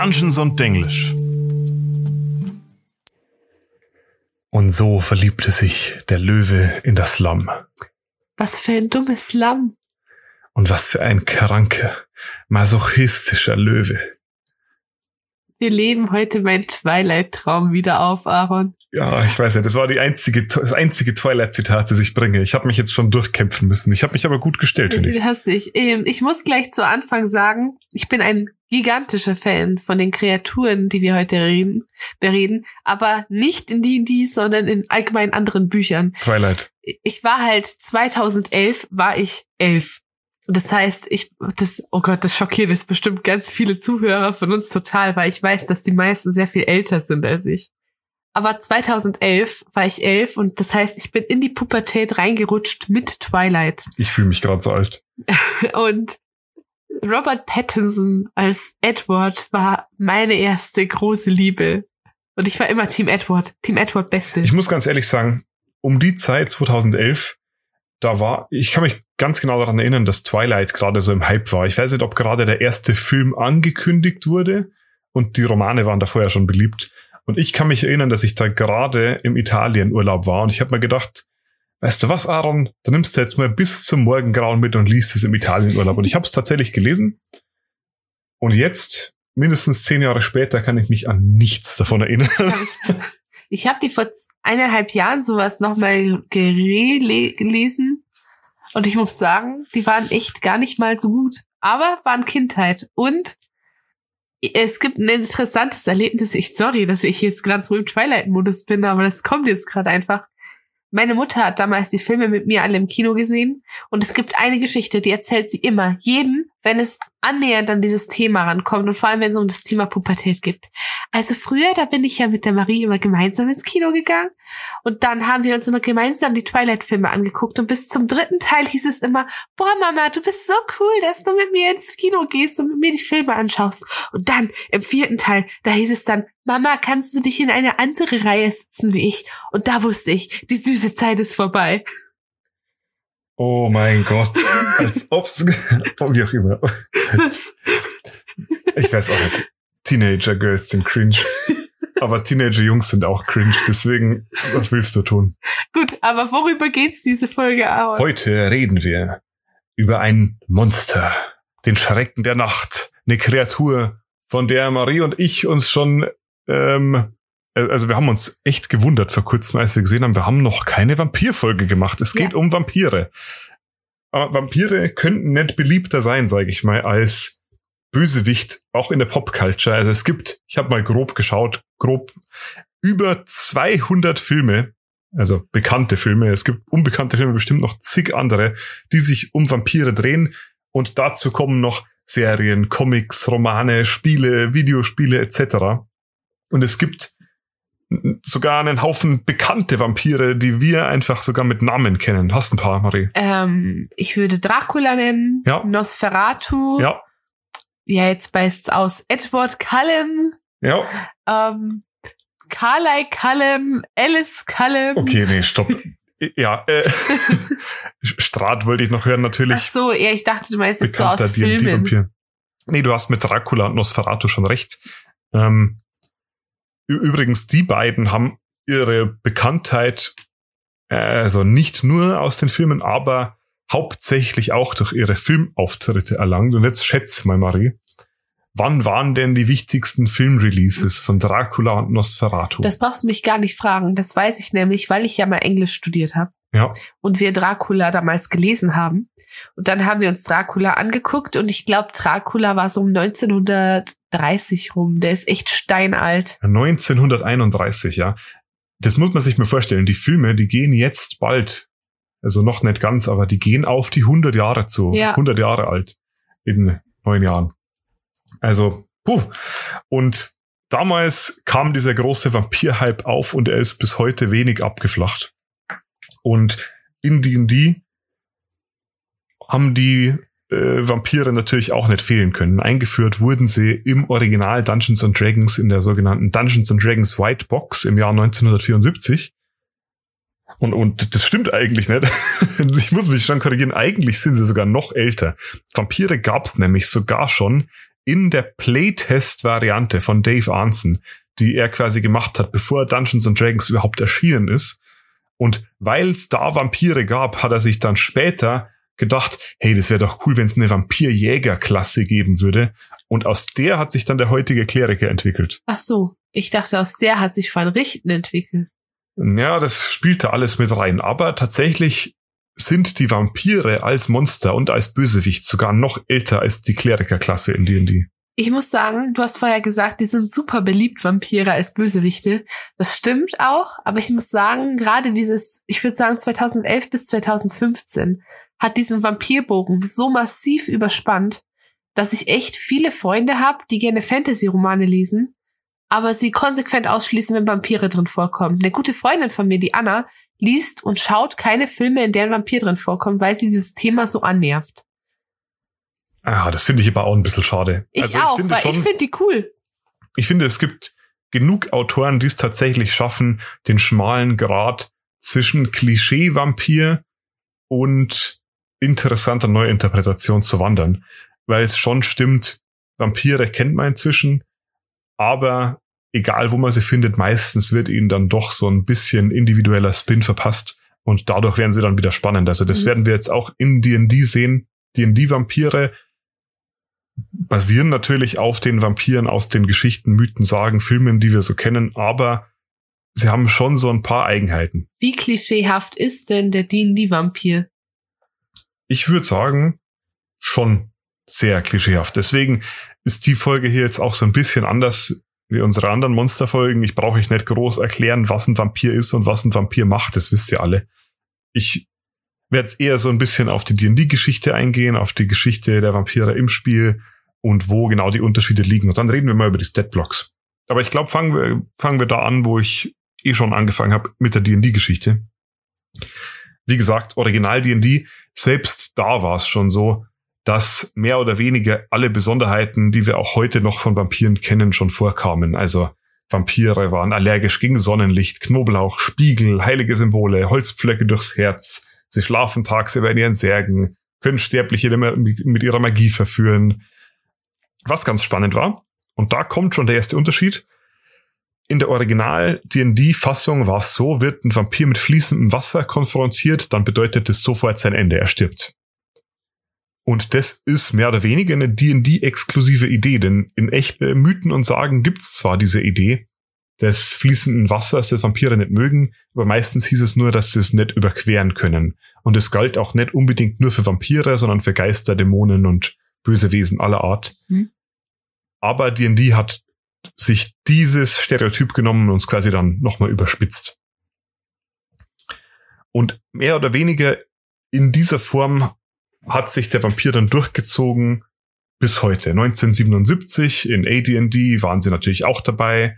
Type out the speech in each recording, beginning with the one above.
Dungeons und Denglisch. Und so verliebte sich der Löwe in das Lamm. Was für ein dummes Lamm. Und was für ein kranker, masochistischer Löwe. Wir leben heute meinen Twilight-Traum wieder auf, Aaron. Ja, ich weiß ja, das war die einzige, das einzige Twilight-Zitat, das ich bringe. Ich habe mich jetzt schon durchkämpfen müssen. Ich habe mich aber gut gestellt, finde ich. Hast dich. Ähm, Ich muss gleich zu Anfang sagen, ich bin ein gigantischer Fan von den Kreaturen, die wir heute reden, bereden, aber nicht in D&D, sondern in allgemein anderen Büchern. Twilight. Ich war halt 2011 war ich elf. Das heißt, ich, das, oh Gott, das schockiert jetzt bestimmt ganz viele Zuhörer von uns total, weil ich weiß, dass die meisten sehr viel älter sind als ich. Aber 2011 war ich elf und das heißt, ich bin in die Pubertät reingerutscht mit Twilight. Ich fühle mich gerade so alt. Und Robert Pattinson als Edward war meine erste große Liebe. Und ich war immer Team Edward. Team Edward Beste. Ich muss ganz ehrlich sagen, um die Zeit 2011, da war, ich kann mich ganz genau daran erinnern, dass Twilight gerade so im Hype war. Ich weiß nicht, ob gerade der erste Film angekündigt wurde und die Romane waren da vorher schon beliebt. Und ich kann mich erinnern, dass ich da gerade im Italienurlaub war und ich habe mir gedacht, weißt du was, Aaron, da nimmst du jetzt mal bis zum Morgengrauen mit und liest es im Italienurlaub. Und ich habe es tatsächlich gelesen. Und jetzt, mindestens zehn Jahre später, kann ich mich an nichts davon erinnern. Ich habe die vor eineinhalb Jahren sowas nochmal gelesen und ich muss sagen, die waren echt gar nicht mal so gut, aber waren Kindheit und es gibt ein interessantes Erlebnis. Ich sorry, dass ich jetzt gerade so im Twilight-Modus bin, aber das kommt jetzt gerade einfach. Meine Mutter hat damals die Filme mit mir alle im Kino gesehen und es gibt eine Geschichte, die erzählt sie immer, jeden, wenn es annähernd an dieses Thema rankommt und vor allem, wenn es um das Thema Pubertät geht. Also früher, da bin ich ja mit der Marie immer gemeinsam ins Kino gegangen und dann haben wir uns immer gemeinsam die Twilight-Filme angeguckt und bis zum dritten Teil hieß es immer, boah Mama, du bist so cool, dass du mit mir ins Kino gehst und mit mir die Filme anschaust. Und dann im vierten Teil, da hieß es dann, Mama, kannst du dich in eine andere Reihe sitzen wie ich? Und da wusste ich, die süße Zeit ist vorbei. Oh mein Gott. Als ob's, wie auch immer. Was? Ich weiß auch nicht. Teenager Girls sind cringe. Aber Teenager Jungs sind auch cringe. Deswegen, was willst du tun? Gut, aber worüber geht's diese Folge, Aaron? Heute reden wir über ein Monster. Den Schrecken der Nacht. Eine Kreatur, von der Marie und ich uns schon, ähm, also wir haben uns echt gewundert vor kurzem, als wir gesehen haben, wir haben noch keine Vampirfolge gemacht. Es geht Ja. um Vampire. Aber Vampire könnten nicht beliebter sein, sage ich mal, als Bösewicht, auch in der Popculture. Also es gibt, ich habe mal grob geschaut, grob über 200 Filme, also bekannte Filme. Es gibt unbekannte Filme, bestimmt noch zig andere, die sich um Vampire drehen. Und dazu kommen noch Serien, Comics, Romane, Spiele, Videospiele etc. Und es gibt sogar einen Haufen bekannte Vampire, die wir einfach sogar mit Namen kennen. Hast ein paar, Marie? Ähm, ich würde Dracula nennen, Ja. Nosferatu. Ja, Ja, jetzt beißt aus Edward Cullen, ja. ähm, Carly Cullen, Alice Cullen. Okay, nee, stopp. Ja, äh, Strat wollte ich noch hören, natürlich. Ach so, ja, ich dachte, du meinst jetzt so aus Filmen. Nee, du hast mit Dracula und Nosferatu schon recht. Ähm, übrigens, die beiden haben ihre Bekanntheit, äh, also nicht nur aus den Filmen, aber hauptsächlich auch durch ihre Filmauftritte erlangt. Und jetzt schätz mal, Marie, wann waren denn die wichtigsten Filmreleases von Dracula und Nosferatu? Das brauchst du mich gar nicht fragen. Das weiß ich nämlich, weil ich ja mal Englisch studiert habe ja, und wir Dracula damals gelesen haben. Und dann haben wir uns Dracula angeguckt und ich glaube, Dracula war so um 1930 rum. Der ist echt steinalt. 1931, ja. Das muss man sich mal vorstellen. Die Filme, die gehen jetzt bald, also noch nicht ganz, aber die gehen auf die 100 Jahre zu. Ja. 100 Jahre alt in neun Jahren. Also, puh. Und damals kam dieser große Vampir-Hype auf und er ist bis heute wenig abgeflacht. Und in D&D haben die äh, Vampire natürlich auch nicht fehlen können. Eingeführt wurden sie im Original Dungeons and Dragons in der sogenannten Dungeons and Dragons White Box im Jahr 1974. Und, und das stimmt eigentlich nicht. ich muss mich schon korrigieren. Eigentlich sind sie sogar noch älter. Vampire gab's nämlich sogar schon in der Playtest-Variante von Dave Arnson, die er quasi gemacht hat, bevor Dungeons and Dragons überhaupt erschienen ist. Und weil es da Vampire gab, hat er sich dann später gedacht, hey, das wäre doch cool, wenn es eine Vampirjäger-Klasse geben würde. Und aus der hat sich dann der heutige Kleriker entwickelt. Ach so, ich dachte, aus der hat sich Van Richten entwickelt. Ja, das spielte alles mit rein. Aber tatsächlich sind die Vampire als Monster und als Bösewicht sogar noch älter als die Klerikerklasse in D&D. Ich muss sagen, du hast vorher gesagt, die sind super beliebt, Vampire als Bösewichte. Das stimmt auch, aber ich muss sagen, gerade dieses, ich würde sagen 2011 bis 2015 hat diesen Vampirbogen so massiv überspannt, dass ich echt viele Freunde habe, die gerne Fantasy-Romane lesen, aber sie konsequent ausschließen, wenn Vampire drin vorkommen. Eine gute Freundin von mir, die Anna, liest und schaut keine Filme, in denen Vampir drin vorkommt, weil sie dieses Thema so annervt. Ah, das finde ich aber auch ein bisschen schade. Ich also, auch, ich weil schon, ich finde die cool. Ich finde, es gibt genug Autoren, die es tatsächlich schaffen, den schmalen Grad zwischen Klischee-Vampir und interessanter Neuinterpretation zu wandern. Weil es schon stimmt, Vampire kennt man inzwischen, aber egal wo man sie findet, meistens wird ihnen dann doch so ein bisschen individueller Spin verpasst und dadurch werden sie dann wieder spannend. Also das mhm. werden wir jetzt auch in D&D sehen. D&D-Vampire basieren natürlich auf den Vampiren aus den Geschichten, Mythen, Sagen, Filmen, die wir so kennen, aber sie haben schon so ein paar Eigenheiten. Wie klischeehaft ist denn der D&D-Vampir? Ich würde sagen, schon sehr klischeehaft. Deswegen ist die Folge hier jetzt auch so ein bisschen anders wie unsere anderen Monsterfolgen. Ich brauche euch nicht groß erklären, was ein Vampir ist und was ein Vampir macht. Das wisst ihr alle. Ich werde eher so ein bisschen auf die D&D-Geschichte eingehen, auf die Geschichte der Vampire im Spiel und wo genau die Unterschiede liegen. Und dann reden wir mal über die Statblocks. Aber ich glaube, fangen wir, fangen wir da an, wo ich eh schon angefangen habe mit der D&D-Geschichte. Wie gesagt, Original D&D, selbst da war es schon so, dass mehr oder weniger alle Besonderheiten, die wir auch heute noch von Vampiren kennen, schon vorkamen. Also Vampire waren allergisch gegen Sonnenlicht, Knoblauch, Spiegel, heilige Symbole, Holzpflöcke durchs Herz, Sie schlafen tagsüber in ihren Särgen, können Sterbliche mit ihrer Magie verführen. Was ganz spannend war, und da kommt schon der erste Unterschied. In der Original D&D-Fassung war es so, wird ein Vampir mit fließendem Wasser konfrontiert, dann bedeutet es sofort sein Ende, er stirbt. Und das ist mehr oder weniger eine D&D-exklusive Idee, denn in echten Mythen und Sagen gibt's zwar diese Idee, des fließenden Wassers, das Vampire nicht mögen, aber meistens hieß es nur, dass sie es nicht überqueren können. Und es galt auch nicht unbedingt nur für Vampire, sondern für Geister, Dämonen und böse Wesen aller Art. Mhm. Aber D&D hat sich dieses Stereotyp genommen und uns quasi dann nochmal überspitzt. Und mehr oder weniger in dieser Form hat sich der Vampir dann durchgezogen bis heute. 1977 in AD&D waren sie natürlich auch dabei.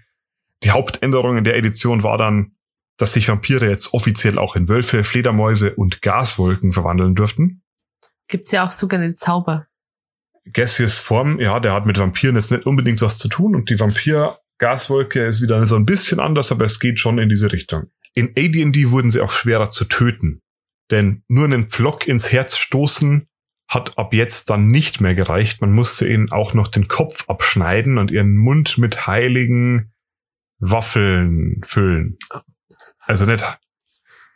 Die Hauptänderung in der Edition war dann, dass sich Vampire jetzt offiziell auch in Wölfe, Fledermäuse und Gaswolken verwandeln dürften. Gibt's ja auch sogar einen Zauber. Gaseous Form, ja, der hat mit Vampiren jetzt nicht unbedingt was zu tun und die Vampir-Gaswolke ist wieder so ein bisschen anders, aber es geht schon in diese Richtung. In AD&D wurden sie auch schwerer zu töten. Denn nur einen Pflock ins Herz stoßen hat ab jetzt dann nicht mehr gereicht. Man musste ihnen auch noch den Kopf abschneiden und ihren Mund mit heiligen Waffeln füllen. Also nicht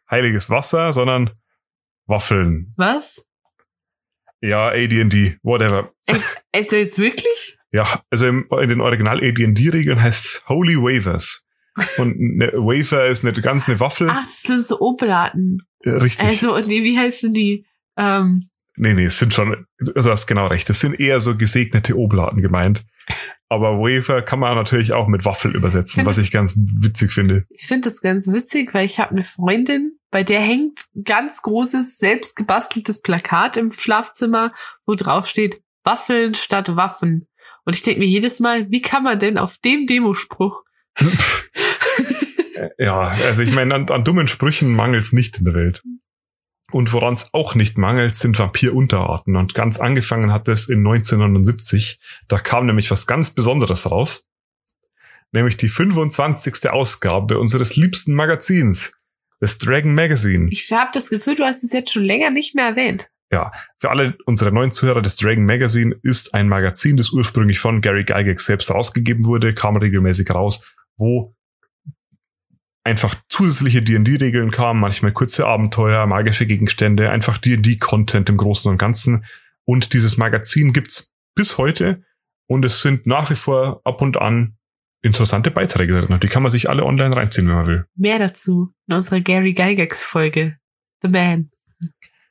heiliges Wasser, sondern Waffeln. Was? Ja, AD&D, whatever. Also jetzt wirklich? Ja, also im, in den Original AD&D-Regeln heißt es Holy Wavers. Und eine Wafer ist nicht ganz eine Waffel. Ach, das sind so Oblaten. Richtig. Also, und wie heißen die? Ähm, Nee, nee, es sind schon, du hast genau recht, es sind eher so gesegnete Oblaten gemeint. Aber Wafer kann man natürlich auch mit Waffel übersetzen, ich was ich ganz witzig finde. Ich finde das ganz witzig, weil ich habe eine Freundin, bei der hängt ganz großes, selbst gebasteltes Plakat im Schlafzimmer, wo drauf steht, Waffeln statt Waffen. Und ich denke mir jedes Mal, wie kann man denn auf dem Demospruch? ja, also ich meine, an, an dummen Sprüchen mangelt es nicht in der Welt. Und woran es auch nicht mangelt, sind Vampirunterarten. Und ganz angefangen hat es in 1979. Da kam nämlich was ganz Besonderes raus. Nämlich die 25. Ausgabe unseres liebsten Magazins, das Dragon Magazine. Ich habe das Gefühl, du hast es jetzt schon länger nicht mehr erwähnt. Ja, für alle unsere neuen Zuhörer, das Dragon Magazine ist ein Magazin, das ursprünglich von Gary Gygax selbst rausgegeben wurde, kam regelmäßig raus, wo einfach zusätzliche D&D-Regeln kamen, manchmal kurze Abenteuer, magische Gegenstände, einfach D&D-Content im Großen und Ganzen. Und dieses Magazin gibt's bis heute und es sind nach wie vor ab und an interessante Beiträge drin. Die kann man sich alle online reinziehen, wenn man will. Mehr dazu in unserer Gary Gygax-Folge. The Man.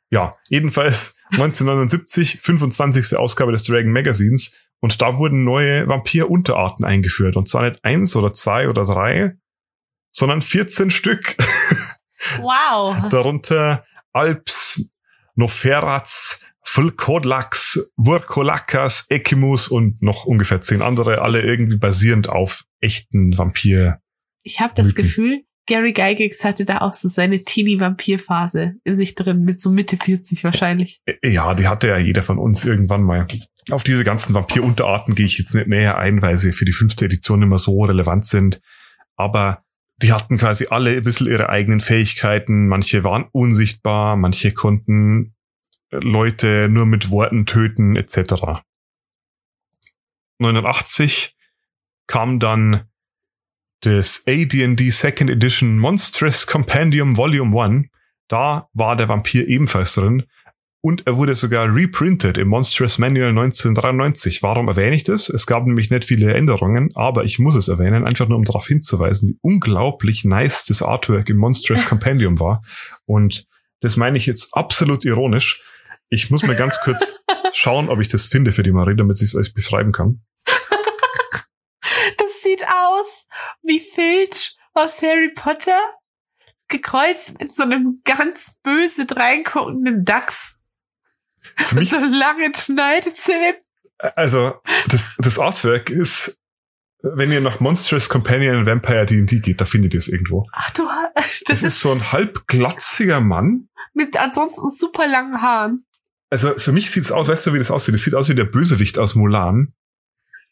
Ja, jedenfalls 1979, 25. Ausgabe des Dragon Magazins. Und da wurden neue Vampir-Unterarten eingeführt. Und zwar nicht eins oder zwei oder drei, sondern 14 Stück. Wow. Darunter Alps, Noferats, Fulkodlax, Wurkolakas, Ekimus und noch ungefähr zehn andere, alle irgendwie basierend auf echten Vampir. Ich habe das. Gefühl, Gary Gygax hatte da auch so seine Teenie-Vampir-Phase in sich drin, mit so Mitte 40 wahrscheinlich. Ja, die hatte ja jeder von uns irgendwann mal. Auf diese ganzen Vampir-Unterarten gehe ich jetzt nicht näher ein, weil sie für die fünfte Edition immer so relevant sind. Aber die hatten quasi alle ein bisschen ihre eigenen Fähigkeiten. Manche waren unsichtbar, manche konnten Leute nur mit Worten töten, etc. 89 kam dann das AD&D Second Edition Monstrous Compendium Volume 1. Da war der Vampir ebenfalls drin. Und er wurde sogar reprintet im Monstrous Manual 1993. Warum erwähne ich das? Es gab nämlich nicht viele Änderungen, aber ich muss es erwähnen, einfach nur um darauf hinzuweisen, wie unglaublich nice das Artwork im Monstrous Compendium war. Und das meine ich jetzt absolut ironisch. Ich muss mal ganz kurz schauen, ob ich das finde für die Marie, damit ich es euch beschreiben kann. Das sieht aus wie Filch aus Harry Potter, gekreuzt mit so einem ganz böse dreinguckenden Dachs. Für mich so langen Schneidezähnen. Also, das, das Artwork ist, wenn ihr nach Monstrous Companion Vampire D&D geht, da findet ihr es irgendwo. Ach du, Das, das ist ist so ein halbglatziger Mann. mit ansonsten super langen Haaren. Also, für mich sieht es aus, weißt du, wie das aussieht? Das sieht aus wie der Bösewicht aus Mulan.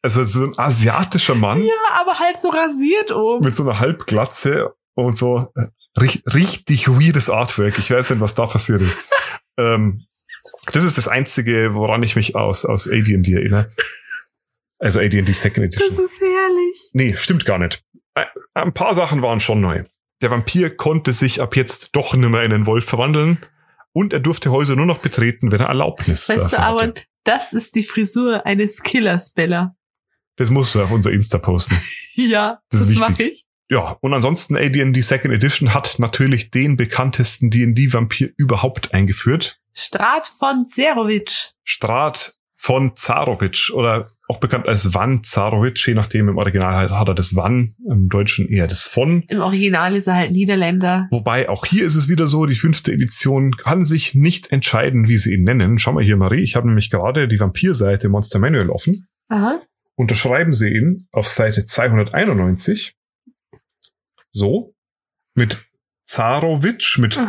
Also, so ein asiatischer Mann Ja, aber halt so rasiert oben. mit so einer Halbglatze und so äh, ri- richtig weirdes Artwork. Ich weiß nicht, was da passiert ist. ähm, das ist das Einzige, woran ich mich aus, aus AD&D erinnere. Also AD&D Second Edition. Das ist herrlich. Nee, stimmt gar nicht. Ä- Ein paar Sachen waren schon neu. Der Vampir konnte sich ab jetzt doch nimmer in einen Wolf verwandeln und er durfte Häuser nur noch betreten, wenn er Erlaubnis Weißt du, dafür aber hatte. das ist die Frisur eines Killers, Bella. Das musst du auf unser Insta posten. Ja, Das das, mache ich. Ja, und ansonsten AD&D Second Edition hat natürlich den bekanntesten D&D-Vampir überhaupt eingeführt. Strat von Zerovic. Strat von Zarovic oder auch bekannt als Van Zarovic, je nachdem im Original halt hat er das Van, im Deutschen eher das von. Im Original ist er halt Niederländer. Wobei auch hier ist es wieder so, die fünfte Edition kann sich nicht entscheiden, wie sie ihn nennen. Schau mal hier, Marie, ich habe nämlich gerade die Vampirseite Monster Manual offen. Aha. Unterschreiben sie ihn auf Seite 291 so mit Zarovic mit.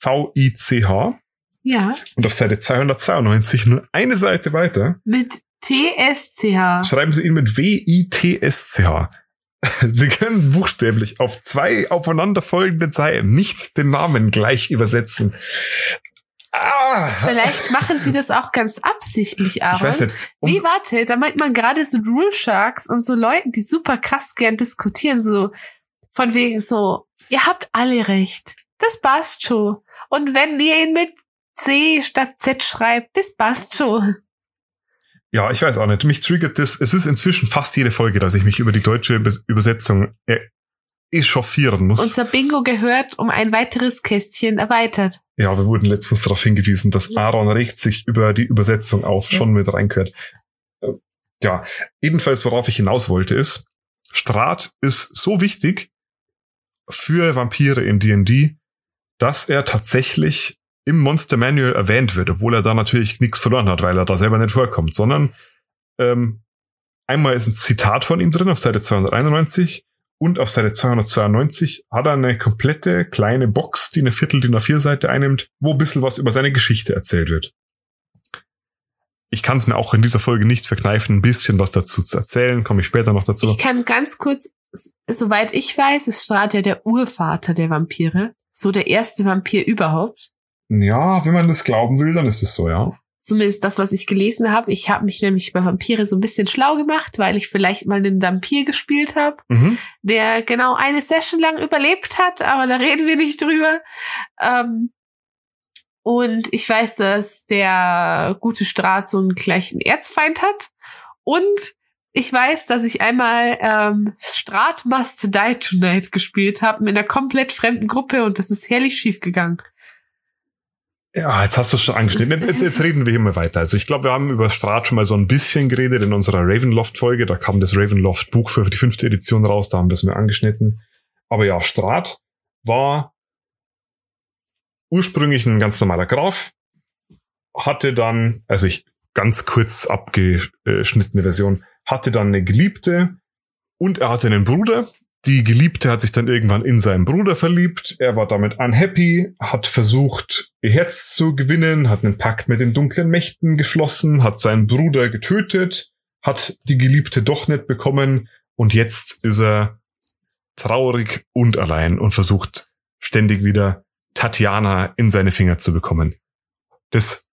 V-I-C-H Ja. und auf Seite 292 nur eine Seite weiter Mit TSCH. schreiben sie ihn mit W-I-T-S-C-H. Sie können buchstäblich auf zwei aufeinanderfolgenden Seiten nicht den Namen gleich übersetzen. Ah! Vielleicht machen sie das auch ganz absichtlich, Aaron. Ich weiß nicht. Um, Nee, warte, da meint man gerade so Rule Sharks und so Leuten, die super krass gern diskutieren, so von wegen so, ihr habt alle recht. Das passt schon. Und wenn ihr ihn mit C statt Z schreibt, das passt schon. ja, ich weiß auch nicht. Mich triggert das. Es ist inzwischen fast jede Folge, dass ich mich über die deutsche Übersetzung äh, echauffieren muss. Unser Bingo gehört um ein weiteres Kästchen erweitert. Ja, wir wurden letztens darauf hingewiesen, dass. Aaron regt sich über die Übersetzung auf, Ja. schon mit reingehört. Äh, Ja, jedenfalls, worauf ich hinaus wollte, ist, Strat ist so wichtig für Vampire in D&D, dass er tatsächlich im Monster Manual erwähnt wird, obwohl er da natürlich nichts verloren hat, weil er da selber nicht vorkommt, sondern ähm, einmal ist ein Zitat von ihm drin auf Seite 291 und auf Seite 292 hat er eine komplette kleine Box, die eine Viertel DIN A4 Seite einnimmt, wo ein bisschen was über seine Geschichte erzählt wird. Ich kann es mir auch in dieser Folge nicht verkneifen, ein bisschen was dazu zu erzählen, komme ich später noch dazu. Ich kann ganz kurz, soweit ich weiß, ist Strat ja der Urvater der Vampire. So der erste Vampir überhaupt. Ja, wenn man das glauben will, dann ist es so, ja. Zumindest das, was ich gelesen habe. Ich habe mich nämlich bei Vampire so ein bisschen schlau gemacht, weil ich vielleicht mal einen Vampir gespielt habe, Mhm. der genau eine Session lang überlebt hat, aber da reden wir nicht drüber. Ähm, und ich weiß, dass der gute Straß so einen gleichen Erzfeind hat. Und ich weiß, dass ich einmal ähm, Strat Must Die Tonight gespielt habe mit einer komplett fremden Gruppe und das ist herrlich schief gegangen. Ja, jetzt hast du es schon angeschnitten. Jetzt, jetzt, reden wir hier mal weiter. Also ich glaube, wir haben über Strat schon mal so ein bisschen geredet in unserer Ravenloft-Folge. Da kam das Ravenloft-Buch für die fünfte Edition raus, da haben wir es mal angeschnitten. Aber ja, Strat war ursprünglich ein ganz normaler Graf, hatte dann, also ich ganz kurz abgeschnittene Version, hatte dann eine Geliebte und er hatte einen Bruder. Die Geliebte hat sich dann irgendwann in seinen Bruder verliebt. Er war damit unhappy, hat versucht, ihr Herz zu gewinnen, hat einen Pakt mit den dunklen Mächten geschlossen, hat seinen Bruder getötet, hat die Geliebte doch nicht bekommen und jetzt ist er traurig und allein und versucht ständig wieder Tatjana in seine Finger zu bekommen. Das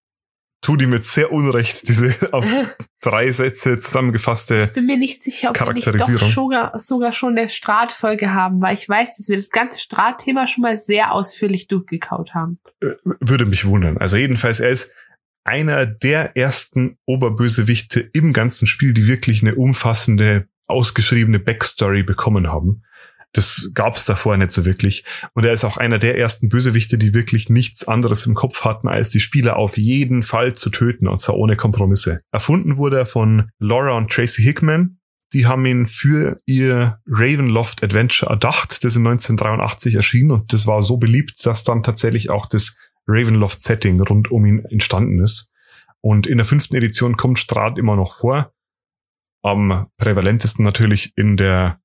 tut ihm jetzt sehr unrecht, diese auf drei Sätze zusammengefasste. Ich bin mir nicht sicher, ob wir nicht doch sogar, sogar schon eine Strat-Folge haben, weil ich weiß, dass wir das ganze Strat-Thema schon mal sehr ausführlich durchgekaut haben. äh, würde mich wundern. Also jedenfalls, er ist einer der ersten Oberbösewichte im ganzen Spiel, die wirklich eine umfassende, ausgeschriebene Backstory bekommen haben. Das gab's davor nicht so wirklich. Und er ist auch einer der ersten Bösewichte, die wirklich nichts anderes im Kopf hatten, als die Spieler auf jeden Fall zu töten, und zwar ohne Kompromisse. Erfunden wurde er von Laura und Tracy Hickman. Die haben ihn für ihr Ravenloft Adventure erdacht, das in 1983 erschien und das war so beliebt, dass dann tatsächlich auch das Ravenloft-Setting rund um ihn entstanden ist. Und in der fünften Edition kommt Strahd immer noch vor. Am prävalentesten natürlich in der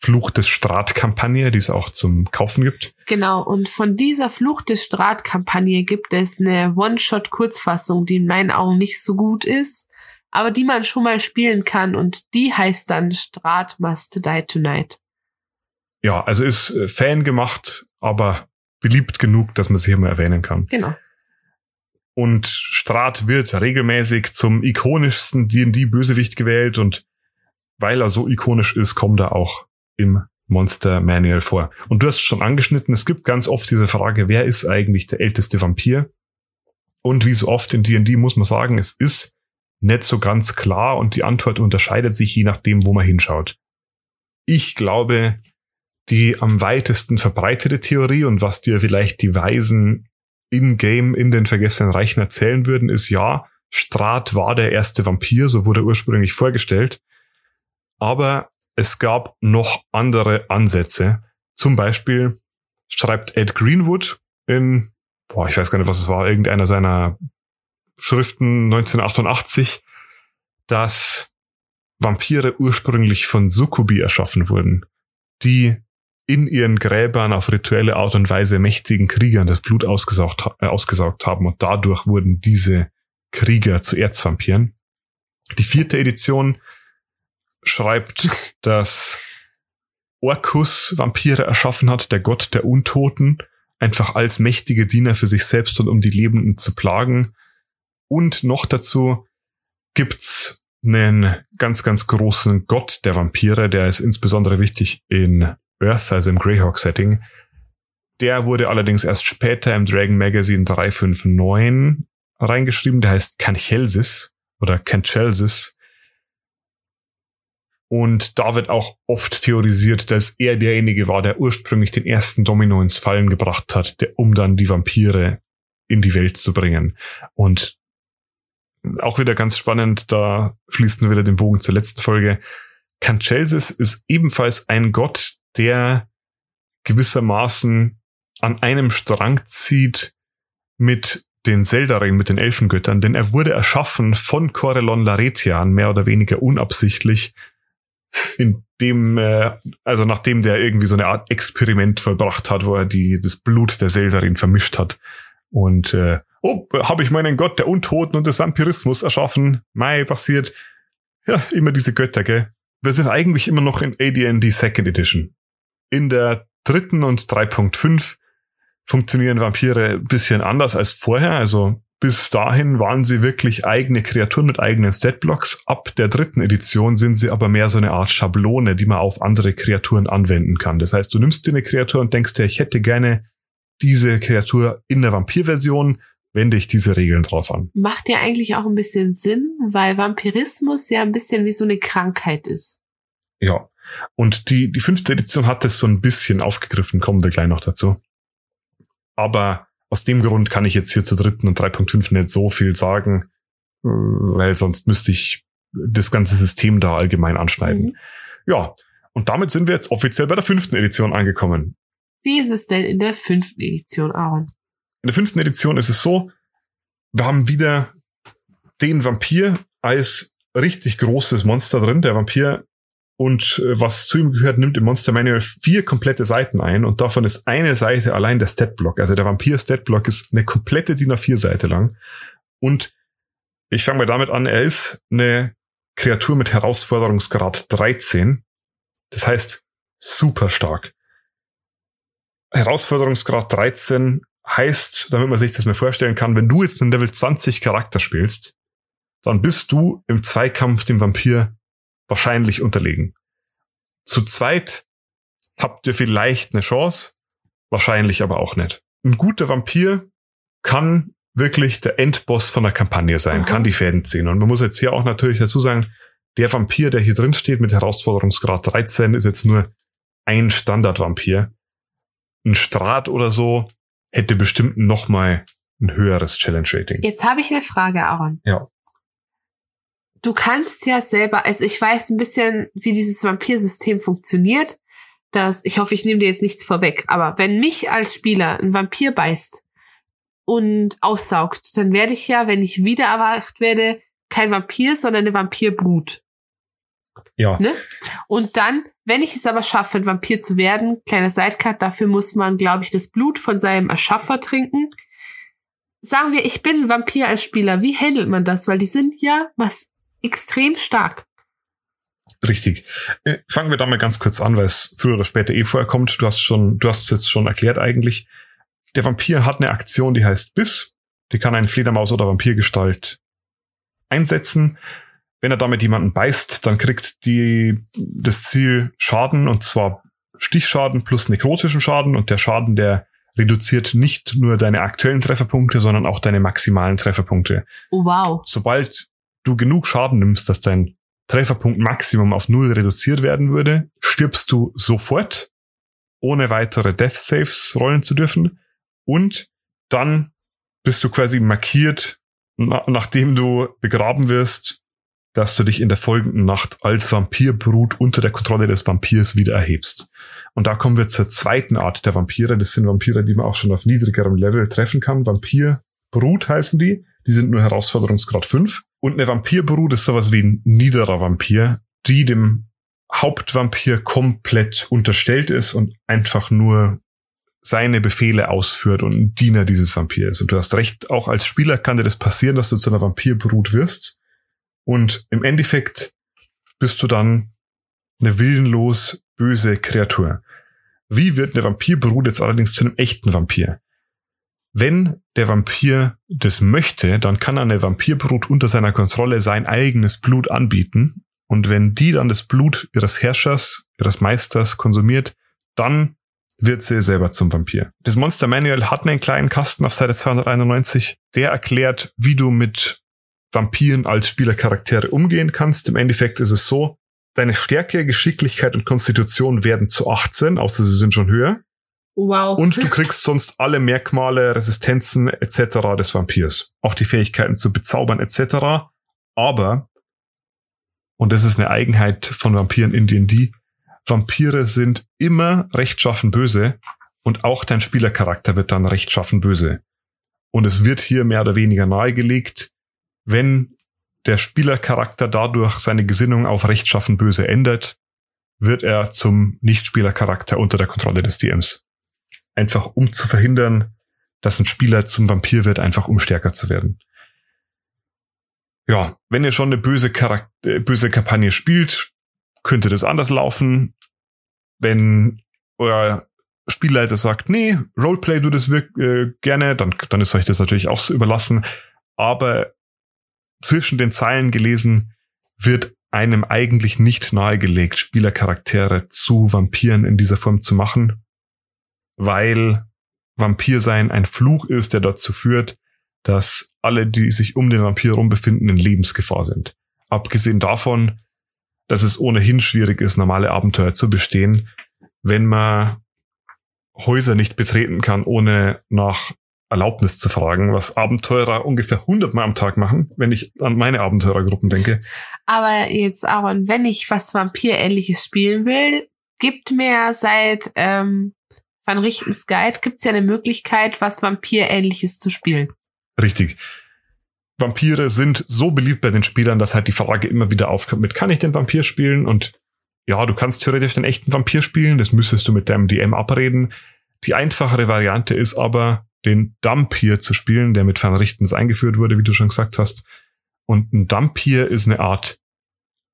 Fluch des Strahd-Kampagne, die es auch zum Kaufen gibt. Genau, und von dieser Fluch des Strat-Kampagne gibt es eine One-Shot-Kurzfassung, die in meinen Augen nicht so gut ist, aber die man schon mal spielen kann und die heißt dann Strat Must Die Tonight. Ja, also ist äh, Fan gemacht, aber beliebt genug, dass man sie hier mal erwähnen kann. Genau. Und Strahd wird regelmäßig zum ikonischsten D&D-Bösewicht gewählt und weil er so ikonisch ist, kommt er auch im Monster Manual vor. Und du hast schon angeschnitten, es gibt ganz oft diese Frage, wer ist eigentlich der älteste Vampir? Und wie so oft in D&D muss man sagen, es ist nicht so ganz klar und die Antwort unterscheidet sich je nachdem, wo man hinschaut. Ich glaube, die am weitesten verbreitete Theorie und was dir vielleicht die Weisen in-game in den Vergessenen Reichen erzählen würden, ist ja, Strat war der erste Vampir, so wurde er ursprünglich vorgestellt. Aber es gab noch andere Ansätze. Zum Beispiel schreibt Ed Greenwood in, boah, ich weiß gar nicht, was es war, irgendeiner seiner Schriften 1988, dass Vampire ursprünglich von Sukkubi erschaffen wurden, die in ihren Gräbern auf rituelle Art und Weise mächtigen Kriegern das Blut ausgesaugt, äh, ausgesaugt haben und dadurch wurden diese Krieger zu Erzvampiren. Die vierte Edition schreibt, dass Orcus Vampire erschaffen hat, der Gott der Untoten, einfach als mächtige Diener für sich selbst und um die Lebenden zu plagen. Und noch dazu gibt's einen ganz, ganz großen Gott der Vampire, der ist insbesondere wichtig in Earth, also im Greyhawk-Setting. Der wurde allerdings erst später im Dragon Magazine 359 reingeschrieben, der heißt Canchelsis oder Canchelsis. Und da wird auch oft theorisiert, dass er derjenige war, der ursprünglich den ersten Domino ins Fallen gebracht hat, der, um dann die Vampire in die Welt zu bringen. Und auch wieder ganz spannend, da schließen wir wieder den Bogen zur letzten Folge. Canchelsis ist ebenfalls ein Gott, der gewissermaßen an einem Strang zieht mit den Seldarin, mit den Elfengöttern, denn er wurde erschaffen von Corellon Laretian, mehr oder weniger unabsichtlich, in dem, äh, also nachdem der irgendwie so eine Art Experiment vollbracht hat, wo er die, das Blut der Seldarin vermischt hat. Und äh, oh, habe ich meinen Gott der Untoten und des Vampirismus erschaffen. Mai passiert. Ja, immer diese Götter, gell? Wir sind eigentlich immer noch in AD&D Second Edition. In der dritten und 3.5 funktionieren Vampire ein bisschen anders als vorher. Also bis dahin waren sie wirklich eigene Kreaturen mit eigenen Statblocks. Ab der dritten Edition sind sie aber mehr so eine Art Schablone, die man auf andere Kreaturen anwenden kann. Das heißt, du nimmst dir eine Kreatur und denkst dir, ich hätte gerne diese Kreatur in der Vampirversion, wende ich diese Regeln drauf an. Macht ja eigentlich auch ein bisschen Sinn, weil Vampirismus ja ein bisschen wie so eine Krankheit ist. Ja. Und die, die fünfte Edition hat es so ein bisschen aufgegriffen, kommen wir gleich noch dazu. Aber aus dem Grund kann ich jetzt hier zur dritten und 3.5 nicht so viel sagen, weil sonst müsste ich das ganze System da allgemein anschneiden. Mhm. Ja, und damit sind wir jetzt offiziell bei der fünften Edition angekommen. Wie ist es denn in der fünften Edition, Aaron? In der fünften Edition ist es so, wir haben wieder den Vampir als richtig großes Monster drin. Der Vampir und äh, was zu ihm gehört, nimmt im Monster Manual vier komplette Seiten ein und davon ist eine Seite allein der Statblock. Also der Vampir-Statblock ist eine komplette DIN A4-Seite lang und ich fange mal damit an, er ist eine Kreatur mit Herausforderungsgrad 13. Das heißt, super stark. Herausforderungsgrad 13 heißt, damit man sich das mal vorstellen kann, wenn du jetzt einen Level 20 Charakter spielst, dann bist du im Zweikampf dem Vampir wahrscheinlich unterlegen. Zu zweit habt ihr vielleicht eine Chance, wahrscheinlich aber auch nicht. Ein guter Vampir kann wirklich der Endboss von der Kampagne sein, Aha. kann die Fäden ziehen. Und man muss jetzt hier auch natürlich dazu sagen, der Vampir, der hier drin steht mit Herausforderungsgrad 13, ist jetzt nur ein Standard-Vampir. Ein Strat oder so hätte bestimmt noch mal ein höheres Challenge-Rating. Jetzt habe ich eine Frage, Aaron. Ja du kannst ja selber, also ich weiß ein bisschen, wie dieses Vampirsystem funktioniert. Das, ich hoffe, ich nehme dir jetzt nichts vorweg, aber wenn mich als Spieler ein Vampir beißt und aussaugt, dann werde ich ja, wenn ich wieder erwacht werde, kein Vampir, sondern eine Vampirbrut. Ja. Ne? Und dann, wenn ich es aber schaffe, ein Vampir zu werden, kleiner Sidecut, dafür muss man, glaube ich, das Blut von seinem Erschaffer trinken. Sagen wir, ich bin ein Vampir als Spieler. Wie handelt man das? Weil die sind ja was extrem stark. Richtig. Äh, fangen wir da mal ganz kurz an, weil es früher oder später eh vorkommt. Du hast schon, du hast es jetzt schon erklärt eigentlich. Der Vampir hat eine Aktion, die heißt Biss. Die kann eine Fledermaus oder Vampirgestalt einsetzen. Wenn er damit jemanden beißt, dann kriegt die, das Ziel Schaden und zwar Stichschaden plus nekrotischen Schaden und der Schaden, der reduziert nicht nur deine aktuellen Trefferpunkte, sondern auch deine maximalen Trefferpunkte. Oh, wow. Sobald du genug Schaden nimmst, dass dein Trefferpunkt Maximum auf null reduziert werden würde, stirbst du sofort, ohne weitere Death Saves rollen zu dürfen. Und dann bist du quasi markiert, na nachdem du begraben wirst, dass du dich in der folgenden Nacht als Vampirbrut unter der Kontrolle des Vampirs wieder erhebst. Und da kommen wir zur zweiten Art der Vampire. Das sind Vampire, die man auch schon auf niedrigerem Level treffen kann. Vampirbrut heißen die. Die sind nur Herausforderungsgrad 5. Und eine Vampirbrut ist sowas wie ein niederer Vampir, die dem Hauptvampir komplett unterstellt ist und einfach nur seine Befehle ausführt und ein Diener dieses Vampirs. Und du hast recht, auch als Spieler kann dir das passieren, dass du zu einer Vampirbrut wirst. Und im Endeffekt bist du dann eine willenlos böse Kreatur. Wie wird eine Vampirbrut jetzt allerdings zu einem echten Vampir? Wenn der Vampir das möchte, dann kann eine Vampirbrut unter seiner Kontrolle sein eigenes Blut anbieten. Und wenn die dann das Blut ihres Herrschers, ihres Meisters konsumiert, dann wird sie selber zum Vampir. Das Monster Manual hat einen kleinen Kasten auf Seite 291, der erklärt, wie du mit Vampiren als Spielercharaktere umgehen kannst. Im Endeffekt ist es so, deine Stärke, Geschicklichkeit und Konstitution werden zu 18, außer sie sind schon höher. Wow. Und du kriegst sonst alle Merkmale, Resistenzen etc. des Vampirs. Auch die Fähigkeiten zu bezaubern etc. Aber, und das ist eine Eigenheit von Vampiren in D&D, Vampire sind immer rechtschaffen böse und auch dein Spielercharakter wird dann rechtschaffen böse. Und es wird hier mehr oder weniger nahegelegt, wenn der Spielercharakter dadurch seine Gesinnung auf rechtschaffen böse ändert, wird er zum Nichtspielercharakter unter der Kontrolle des DMs einfach um zu verhindern, dass ein Spieler zum Vampir wird, einfach um stärker zu werden. Ja, wenn ihr schon eine böse, Charakter äh, böse Kampagne spielt, könnte das anders laufen. Wenn euer Spielleiter sagt, nee, Roleplay du das wirk äh, gerne, dann, dann ist euch das natürlich auch so überlassen. Aber zwischen den Zeilen gelesen wird einem eigentlich nicht nahegelegt, Spielercharaktere zu Vampiren in dieser Form zu machen, weil Vampirsein ein Fluch ist, der dazu führt, dass alle, die sich um den Vampir herum befinden, in Lebensgefahr sind. Abgesehen davon, dass es ohnehin schwierig ist, normale Abenteuer zu bestehen, wenn man Häuser nicht betreten kann, ohne nach Erlaubnis zu fragen, was Abenteurer ungefähr 100 Mal am Tag machen, wenn ich an meine Abenteurergruppen denke. Aber jetzt, Aaron, wenn ich was Vampir-ähnliches spielen will, gibt mir seit ähm, Van Richtens Guide gibt's ja eine Möglichkeit, was Vampir-ähnliches zu spielen. Richtig. Vampire sind so beliebt bei den Spielern, dass halt die Frage immer wieder aufkommt mit, kann ich den Vampir spielen? Und ja, du kannst theoretisch den echten Vampir spielen, das müsstest du mit deinem DM abreden. Die einfachere Variante ist aber, den Dampir zu spielen, der mit Van Richtens eingeführt wurde, wie du schon gesagt hast. Und ein Dampir ist eine Art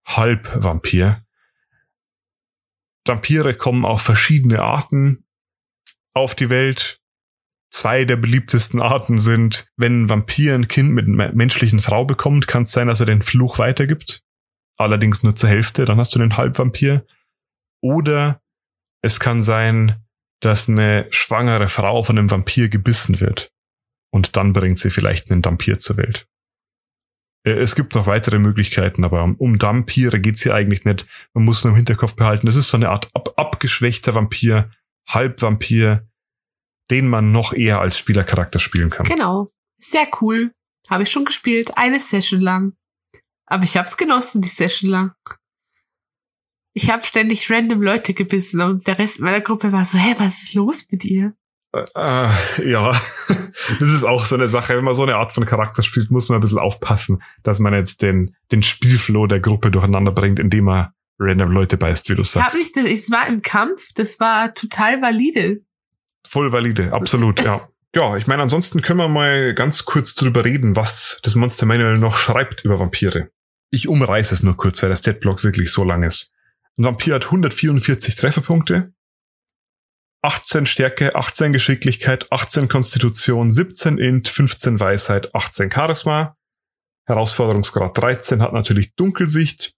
Halbvampir. Dampire kommen auf verschiedene Arten auf die Welt. Zwei der beliebtesten Arten sind, wenn ein Vampir ein Kind mit einer menschlichen Frau bekommt, kann es sein, dass er den Fluch weitergibt. Allerdings nur zur Hälfte, dann hast du den Halbvampir. Oder es kann sein, dass eine schwangere Frau von einem Vampir gebissen wird. Und dann bringt sie vielleicht einen Vampir zur Welt. Äh, es gibt noch weitere Möglichkeiten, aber um Vampire geht's hier eigentlich nicht. Man muss nur im Hinterkopf behalten, das ist so eine Art ab abgeschwächter Vampir, Halbvampir, den man noch eher als Spielercharakter spielen kann. Genau. Sehr cool. Habe ich schon gespielt, eine Session lang. Aber ich hab's genossen, die Session lang ich habe ständig random Leute gebissen und der Rest meiner Gruppe war so, hä, was ist los mit ihr? Äh, äh, ja, das ist auch so eine Sache. Wenn man so eine Art von Charakter spielt, muss man ein bisschen aufpassen, dass man jetzt den, den Spielflow der Gruppe durcheinander bringt, indem man random Leute beißt, wie du sagst. Hab ich das, es war im Kampf, das war total valide. Voll valide, absolut, ja. Ja, ich meine, ansonsten können wir mal ganz kurz drüber reden, was das Monster Manual noch schreibt über Vampire. Ich umreiße es nur kurz, weil das Deadblock wirklich so lang ist. Ein Vampir hat 144 Trefferpunkte, 18 Stärke, 18 Geschicklichkeit, 18 Konstitution, 17 Int, 15 Weisheit, 18 Charisma. Herausforderungsgrad 13 hat natürlich Dunkelsicht,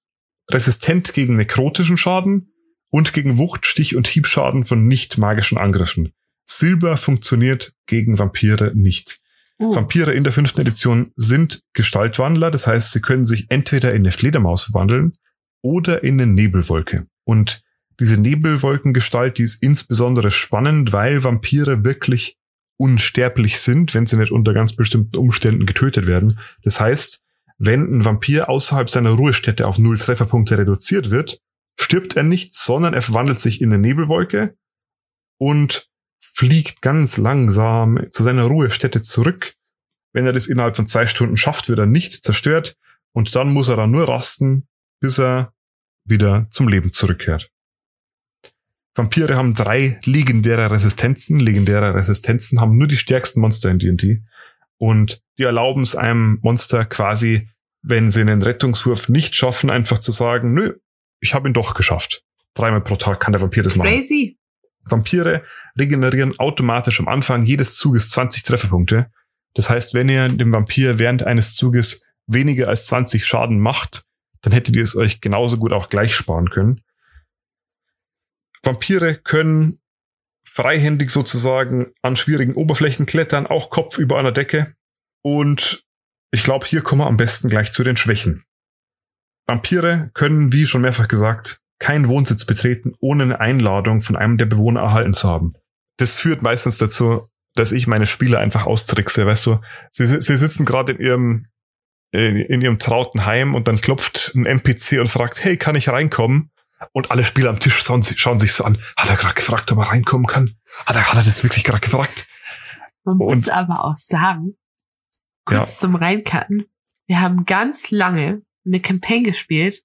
resistent gegen nekrotischen Schaden und gegen Wucht, Stich und Hiebschaden von nicht magischen Angriffen. Silber funktioniert gegen Vampire nicht. Uh. Vampire in der fünften Edition sind Gestaltwandler, das heißt, sie können sich entweder in eine Fledermaus verwandeln oder in eine Nebelwolke. Und diese Nebelwolkengestalt, die ist insbesondere spannend, weil Vampire wirklich unsterblich sind, wenn sie nicht unter ganz bestimmten Umständen getötet werden. Das heißt, wenn ein Vampir außerhalb seiner Ruhestätte auf null Trefferpunkte reduziert wird, stirbt er nicht, sondern er verwandelt sich in eine Nebelwolke und fliegt ganz langsam zu seiner Ruhestätte zurück. Wenn er das innerhalb von zwei Stunden schafft, wird er nicht zerstört und dann muss er dann nur rasten, bis er wieder zum Leben zurückkehrt. Vampire haben drei legendäre Resistenzen. Legendäre Resistenzen haben nur die stärksten Monster in D&D. Und die erlauben es einem Monster quasi, wenn sie einen Rettungswurf nicht schaffen, einfach zu sagen, nö, ich habe ihn doch geschafft. Dreimal pro Tag kann der Vampir das machen. Crazy. Vampire regenerieren automatisch am Anfang jedes Zuges 20 Trefferpunkte. Das heißt, wenn ihr dem Vampir während eines Zuges weniger als 20 Schaden macht, dann hättet ihr es euch genauso gut auch gleich sparen können. Vampire können freihändig sozusagen an schwierigen Oberflächen klettern, auch Kopf über einer Decke. Und ich glaube, hier kommen wir am besten gleich zu den Schwächen. Vampire können, wie schon mehrfach gesagt, keinen Wohnsitz betreten, ohne eine Einladung von einem der Bewohner erhalten zu haben. Das führt meistens dazu, dass ich meine Spieler einfach austrickse, weißt du. Sie, sie sitzen gerade in ihrem in ihrem trauten Heim und dann klopft ein NPC und fragt, hey, kann ich reinkommen? Und alle Spieler am Tisch schauen, schauen sich so an. Hat er gerade gefragt, ob er reinkommen kann? Hat er, hat er das wirklich gerade gefragt? Man und, muss aber auch sagen, kurz ja. zum Reinkarten, wir haben ganz lange eine Campaign gespielt,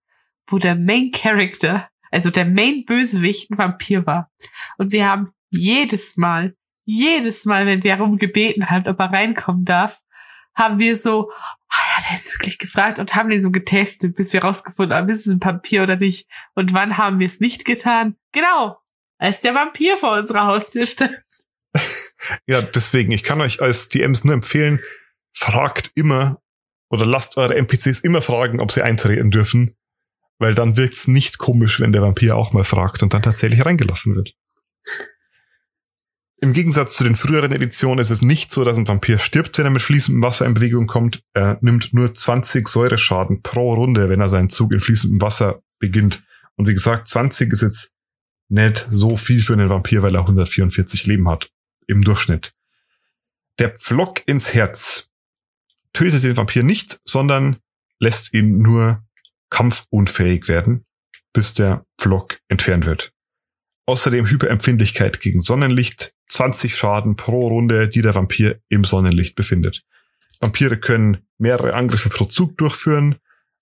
wo der Main Character, also der Main Bösewicht ein Vampir war. Und wir haben jedes Mal, jedes Mal, wenn wir darum gebeten haben, ob er reinkommen darf, haben wir so, ah ja, der ist wirklich gefragt und haben den so getestet, bis wir rausgefunden haben, ist es ein Papier oder nicht. Und wann haben wir es nicht getan? Genau. als der Vampir vor unserer Haustür stand. Ja, deswegen, ich kann euch als DMs nur empfehlen, fragt immer oder lasst eure NPCs immer fragen, ob sie eintreten dürfen, weil dann wirkt's nicht komisch, wenn der Vampir auch mal fragt und dann tatsächlich reingelassen wird. Im Gegensatz zu den früheren Editionen ist es nicht so, dass ein Vampir stirbt, wenn er mit fließendem Wasser in Bewegung kommt. Er nimmt nur 20 Säureschaden pro Runde, wenn er seinen Zug in fließendem Wasser beginnt. Und wie gesagt, 20 ist jetzt nicht so viel für einen Vampir, weil er 144 Leben hat. Im Durchschnitt. Der Pflock ins Herz tötet den Vampir nicht, sondern lässt ihn nur kampfunfähig werden, bis der Pflock entfernt wird. Außerdem Hyperempfindlichkeit gegen Sonnenlicht, 20 Schaden pro Runde, die der Vampir im Sonnenlicht befindet. Vampire können mehrere Angriffe pro Zug durchführen.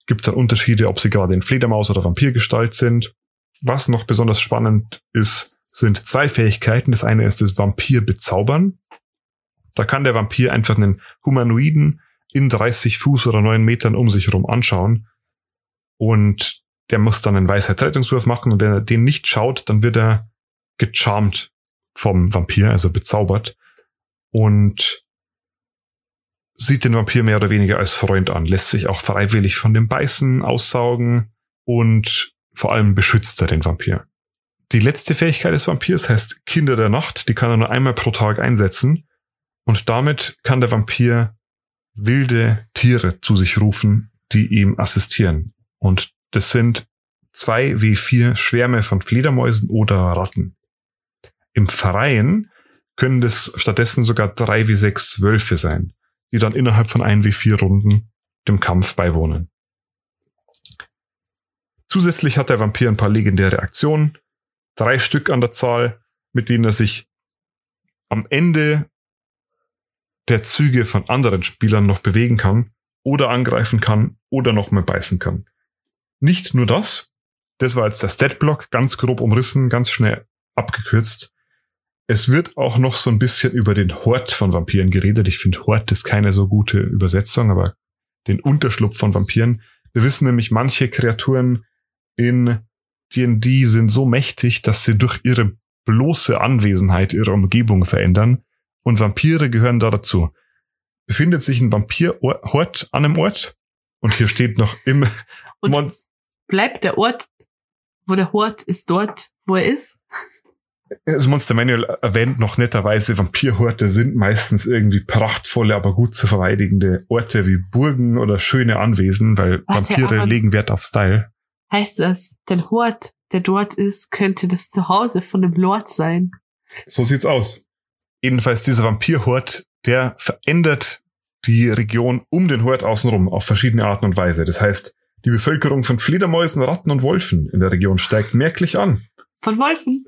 Gibt dann Unterschiede, ob sie gerade in Fledermaus oder Vampirgestalt sind. Was noch besonders spannend ist, sind zwei Fähigkeiten. Das eine ist das Vampir bezaubern. Da kann der Vampir einfach einen Humanoiden in 30 Fuß oder 9 Metern um sich herum anschauen. Und der muss dann einen Weisheit-Rettungswurf machen. Und wenn er den nicht schaut, dann wird er gecharmt vom Vampir, also bezaubert. Und sieht den Vampir mehr oder weniger als Freund an, lässt sich auch freiwillig von dem Beißen aussaugen und vor allem beschützt er den Vampir. Die letzte Fähigkeit des Vampirs heißt Kinder der Nacht, die kann er nur einmal pro Tag einsetzen und damit kann der Vampir wilde Tiere zu sich rufen, die ihm assistieren. Und das sind zwei wie vier Schwärme von Fledermäusen oder Ratten. Im Freien können das stattdessen sogar drei wie sechs Wölfe sein, die dann innerhalb von ein wie vier Runden dem Kampf beiwohnen. Zusätzlich hat der Vampir ein paar legendäre Aktionen, drei Stück an der Zahl, mit denen er sich am Ende der Züge von anderen Spielern noch bewegen kann oder angreifen kann oder noch mal beißen kann. Nicht nur das, das war jetzt der Statblock, ganz grob umrissen, ganz schnell abgekürzt. Es wird auch noch so ein bisschen über den Hort von Vampiren geredet. Ich finde, Hort ist keine so gute Übersetzung, aber den Unterschlupf von Vampiren. Wir wissen nämlich, manche Kreaturen in D&D sind so mächtig, dass sie durch ihre bloße Anwesenheit ihre Umgebung verändern. Und Vampire gehören da dazu. Befindet sich ein Vampir-Hort an einem Ort? Und hier steht noch im und Mon bleibt der Ort, wo der Hort ist, dort, wo er ist. Das Monster Manual erwähnt noch netterweise, Vampirhorte sind meistens irgendwie prachtvolle, aber gut zu verteidigende Orte wie Burgen oder schöne Anwesen, weil Was Vampire legen Wert auf Style. Heißt das, der Hort, der dort ist, könnte das Zuhause von dem Lord sein? So sieht's aus. Jedenfalls dieser Vampirhort, der verändert die Region um den Hort außenrum auf verschiedene Arten und Weise. Das heißt, die Bevölkerung von Fledermäusen, Ratten und Wolfen in der Region steigt merklich an. Von Wolfen?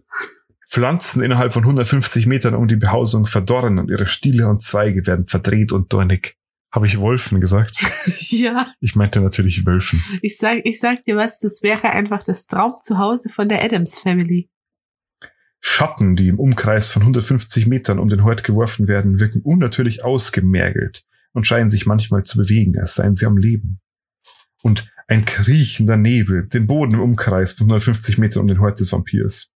Pflanzen innerhalb von 150 Metern um die Behausung verdorren und ihre Stiele und Zweige werden verdreht und dornig. Habe ich Wolfen gesagt? ja. Ich meinte natürlich Wölfen. Ich sag, ich sag dir was, das wäre einfach das Traumzuhause von der Adams Family. Schatten, die im Umkreis von 150 Metern um den Hort geworfen werden, wirken unnatürlich ausgemergelt und scheinen sich manchmal zu bewegen, als seien sie am Leben. Und ein kriechender Nebel den Boden im Umkreis von 150 Metern um den Hort des Vampirs.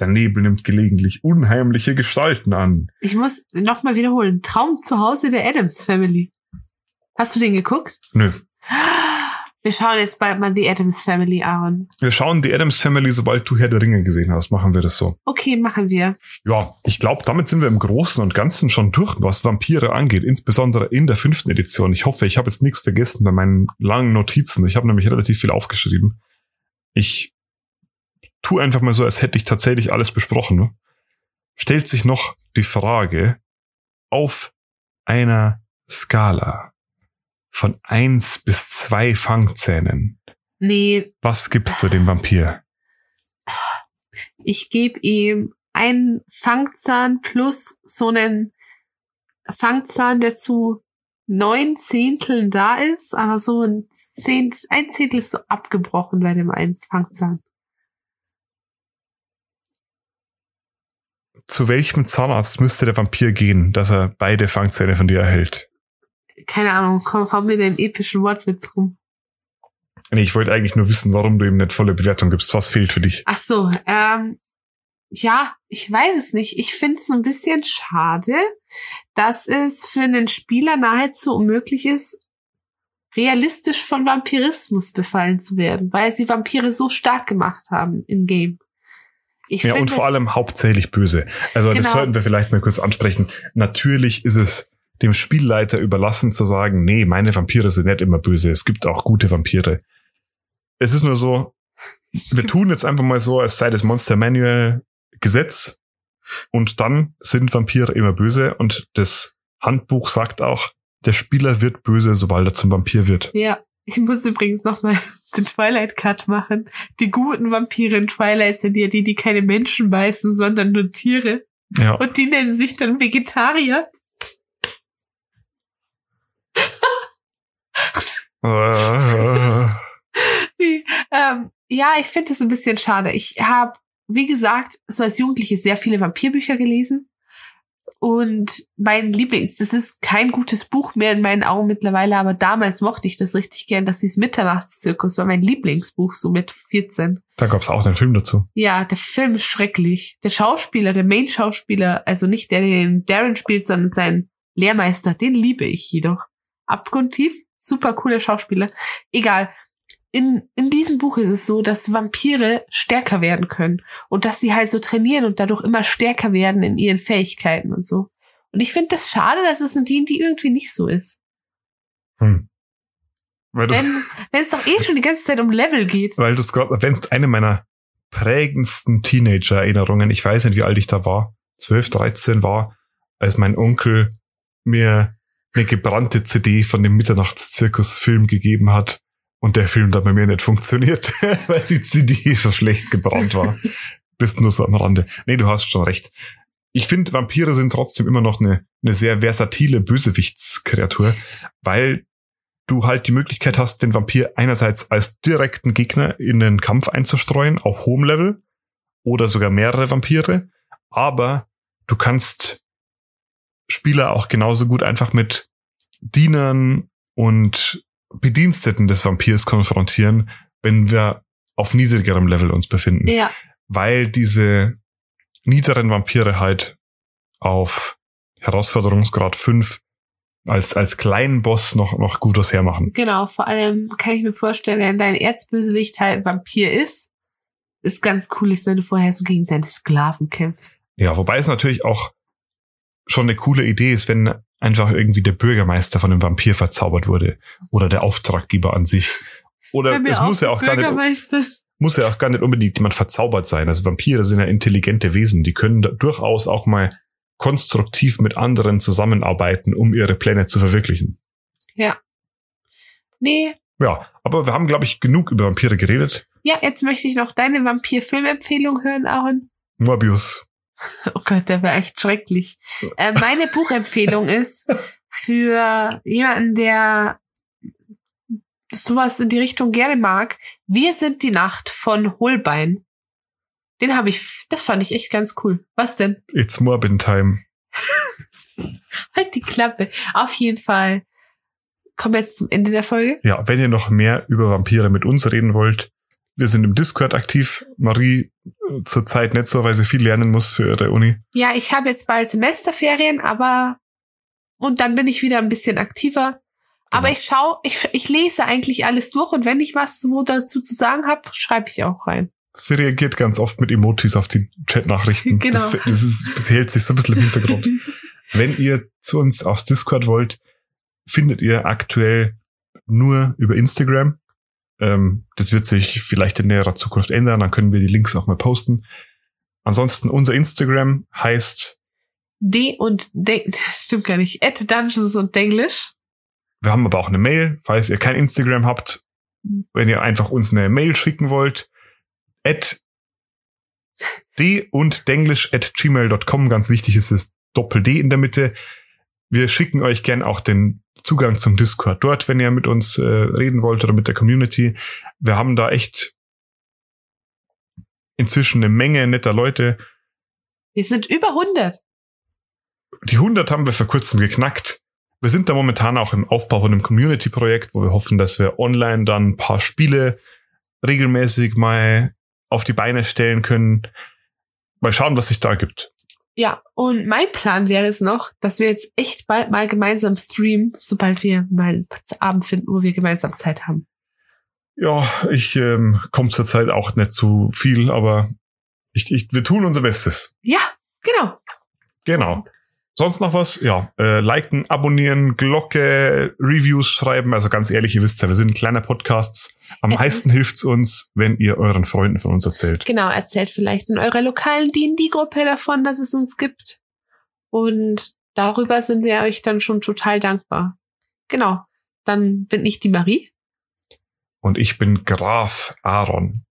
Der Nebel nimmt gelegentlich unheimliche Gestalten an. Ich muss nochmal wiederholen. Traum zu Hause der Adams Family. Hast du den geguckt? Nö. Wir schauen jetzt bald mal die Adams Family an. Wir schauen die Adams Family, sobald du Herr der Ringe gesehen hast. Machen wir das so. Okay, machen wir. Ja, ich glaube, damit sind wir im Großen und Ganzen schon durch, was Vampire angeht. Insbesondere in der fünften Edition. Ich hoffe, ich habe jetzt nichts vergessen bei meinen langen Notizen. Ich habe nämlich relativ viel aufgeschrieben. Ich tu einfach mal so, als hätte ich tatsächlich alles besprochen. Ne? Stellt sich noch die Frage, auf einer Skala von eins bis zwei Fangzähnen. Nee. Was gibst du dem Vampir? Ich gebe ihm einen Fangzahn plus so einen Fangzahn, der zu neun Zehnteln da ist, aber so ein, Zehnt, ein Zehntel ist so abgebrochen bei dem einen Fangzahn. zu welchem Zahnarzt müsste der Vampir gehen, dass er beide Fangzähne von dir erhält? Keine Ahnung, komm, hau mir den epischen Wortwitz rum. Nee, ich wollte eigentlich nur wissen, warum du ihm nicht volle Bewertung gibst. Was fehlt für dich? Ach so, ähm, ja, ich weiß es nicht. Ich finde es ein bisschen schade, dass es für einen Spieler nahezu unmöglich ist, realistisch von Vampirismus befallen zu werden, weil sie Vampire so stark gemacht haben im Game. Ich ja, und vor allem hauptsächlich böse. Also genau. das sollten wir vielleicht mal kurz ansprechen. Natürlich ist es dem Spielleiter überlassen zu sagen, nee, meine Vampire sind nicht immer böse. Es gibt auch gute Vampire. Es ist nur so, wir tun jetzt einfach mal so, als sei das Monster Manual Gesetz und dann sind Vampire immer böse und das Handbuch sagt auch, der Spieler wird böse, sobald er zum Vampir wird. Ja. Ich muss übrigens nochmal den Twilight Cut machen. Die guten Vampire in Twilight sind ja die, die keine Menschen beißen, sondern nur Tiere. Ja. Und die nennen sich dann Vegetarier. die, ähm, ja, ich finde das ein bisschen schade. Ich habe, wie gesagt, so als Jugendliche sehr viele Vampirbücher gelesen. Und mein Lieblings, das ist kein gutes Buch mehr in meinen Augen mittlerweile, aber damals mochte ich das richtig gern. Das hieß Mitternachtszirkus, war mein Lieblingsbuch, so mit 14. Da gab's auch einen Film dazu. Ja, der Film ist schrecklich. Der Schauspieler, der Main-Schauspieler, also nicht der, der den Darren spielt, sondern sein Lehrmeister, den liebe ich jedoch. Abgrundtief, super cooler Schauspieler. Egal in, in diesem Buch ist es so, dass Vampire stärker werden können und dass sie halt so trainieren und dadurch immer stärker werden in ihren Fähigkeiten und so. Und ich finde das schade, dass es in denen die irgendwie nicht so ist. Hm. Weil wenn, wenn es doch eh schon die ganze Zeit um Level geht. Weil du es gerade erwähnst, eine meiner prägendsten Teenager-Erinnerungen, ich weiß nicht, wie alt ich da war, 12, 13 war, als mein Onkel mir eine gebrannte CD von dem Mitternachtszirkus-Film gegeben hat und der Film da bei mir nicht funktioniert, weil die CD so schlecht gebrannt war. Bist nur so am Rande. Nee, du hast schon recht. Ich finde, Vampire sind trotzdem immer noch eine, eine sehr versatile Bösewichtskreatur, weil du halt die Möglichkeit hast, den Vampir einerseits als direkten Gegner in den Kampf einzustreuen auf hohem Level oder sogar mehrere Vampire, aber du kannst Spieler auch genauso gut einfach mit Dienern und Bediensteten des Vampirs konfrontieren, wenn wir auf niedrigerem Level uns befinden. Ja. Weil diese niederen Vampire halt auf Herausforderungsgrad 5 als, als kleinen Boss noch, noch gut was hermachen. Genau, vor allem kann ich mir vorstellen, wenn dein Erzbösewicht halt Vampir ist, ist ganz cool ist, wenn du vorher so gegen seine Sklaven kämpfst. Ja, wobei es natürlich auch schon eine coole Idee ist, wenn einfach irgendwie der Bürgermeister von einem Vampir verzaubert wurde oder der Auftraggeber an sich. Oder es muss ja auch gar nicht, muss ja auch gar nicht unbedingt jemand verzaubert sein. Also Vampire sind ja intelligente Wesen, die können durchaus auch mal konstruktiv mit anderen zusammenarbeiten, um ihre Pläne zu verwirklichen. Ja. Nee. Ja, aber wir haben, glaube ich, genug über Vampire geredet. Ja, jetzt möchte ich noch deine Vampir-Filmempfehlung hören, Aaron. Morbius. Oh Gott, der war echt schrecklich. Äh, meine Buchempfehlung ist für jemanden, der sowas in die Richtung gerne mag. Wir sind die Nacht von Holbein. Den habe ich, das fand ich echt ganz cool. Was denn? It's Morbin Time. halt die Klappe. Auf jeden Fall. Kommen wir jetzt zum Ende der Folge. Ja, wenn ihr noch mehr über Vampire mit uns reden wollt, wir sind im Discord aktiv. Marie zurzeit nicht so, weil sie viel lernen muss für ihre Uni. Ja, ich habe jetzt bald Semesterferien, aber und dann bin ich wieder ein bisschen aktiver. Aber genau. ich schaue, ich, ich lese eigentlich alles durch und wenn ich was wo dazu zu sagen habe, schreibe ich auch rein. Sie reagiert ganz oft mit Emojis auf die Chatnachrichten. genau. Das, das, ist, das hält sich so ein bisschen im Hintergrund. wenn ihr zu uns aufs Discord wollt, findet ihr aktuell nur über Instagram. Ähm, das wird sich vielleicht in näherer Zukunft ändern, dann können wir die Links auch mal posten. Ansonsten unser Instagram heißt D und D, stimmt gar nicht, at Dungeons und Denglish. Wir haben aber auch eine Mail, falls ihr kein Instagram habt, wenn ihr einfach uns eine Mail schicken wollt, at d und denglish at gmail.com. Ganz wichtig ist es Doppel D in der Mitte. Wir schicken euch gern auch den Zugang zum Discord dort, wenn ihr mit uns äh, reden wollt oder mit der Community. Wir haben da echt inzwischen eine Menge netter Leute. Wir sind über 100. Die 100 haben wir vor kurzem geknackt. Wir sind da momentan auch im Aufbau von einem Community-Projekt, wo wir hoffen, dass wir online dann ein paar Spiele regelmäßig mal auf die Beine stellen können. mal schauen, was sich da ergibt. Ja, und mein Plan wäre es noch, dass wir jetzt echt bald mal gemeinsam streamen, sobald wir mal einen Abend finden, wo wir gemeinsam Zeit haben. Ja, ich ähm, komme zurzeit auch nicht zu viel, aber ich, ich, wir tun unser Bestes. Ja, genau. Genau. Sonst noch was? Ja, äh, liken, abonnieren, Glocke, Reviews schreiben. Also ganz ehrlich, ihr wisst ja, wir sind ein kleiner Podcast. Am Mhm. meisten hilft's uns, wenn ihr euren Freunden von uns erzählt. Genau, erzählt vielleicht in eurer lokalen D&D-Gruppe davon, dass es uns gibt. Und darüber sind wir euch dann schon total dankbar. Genau. Dann bin ich die Marie. Und ich bin Graf Aaron.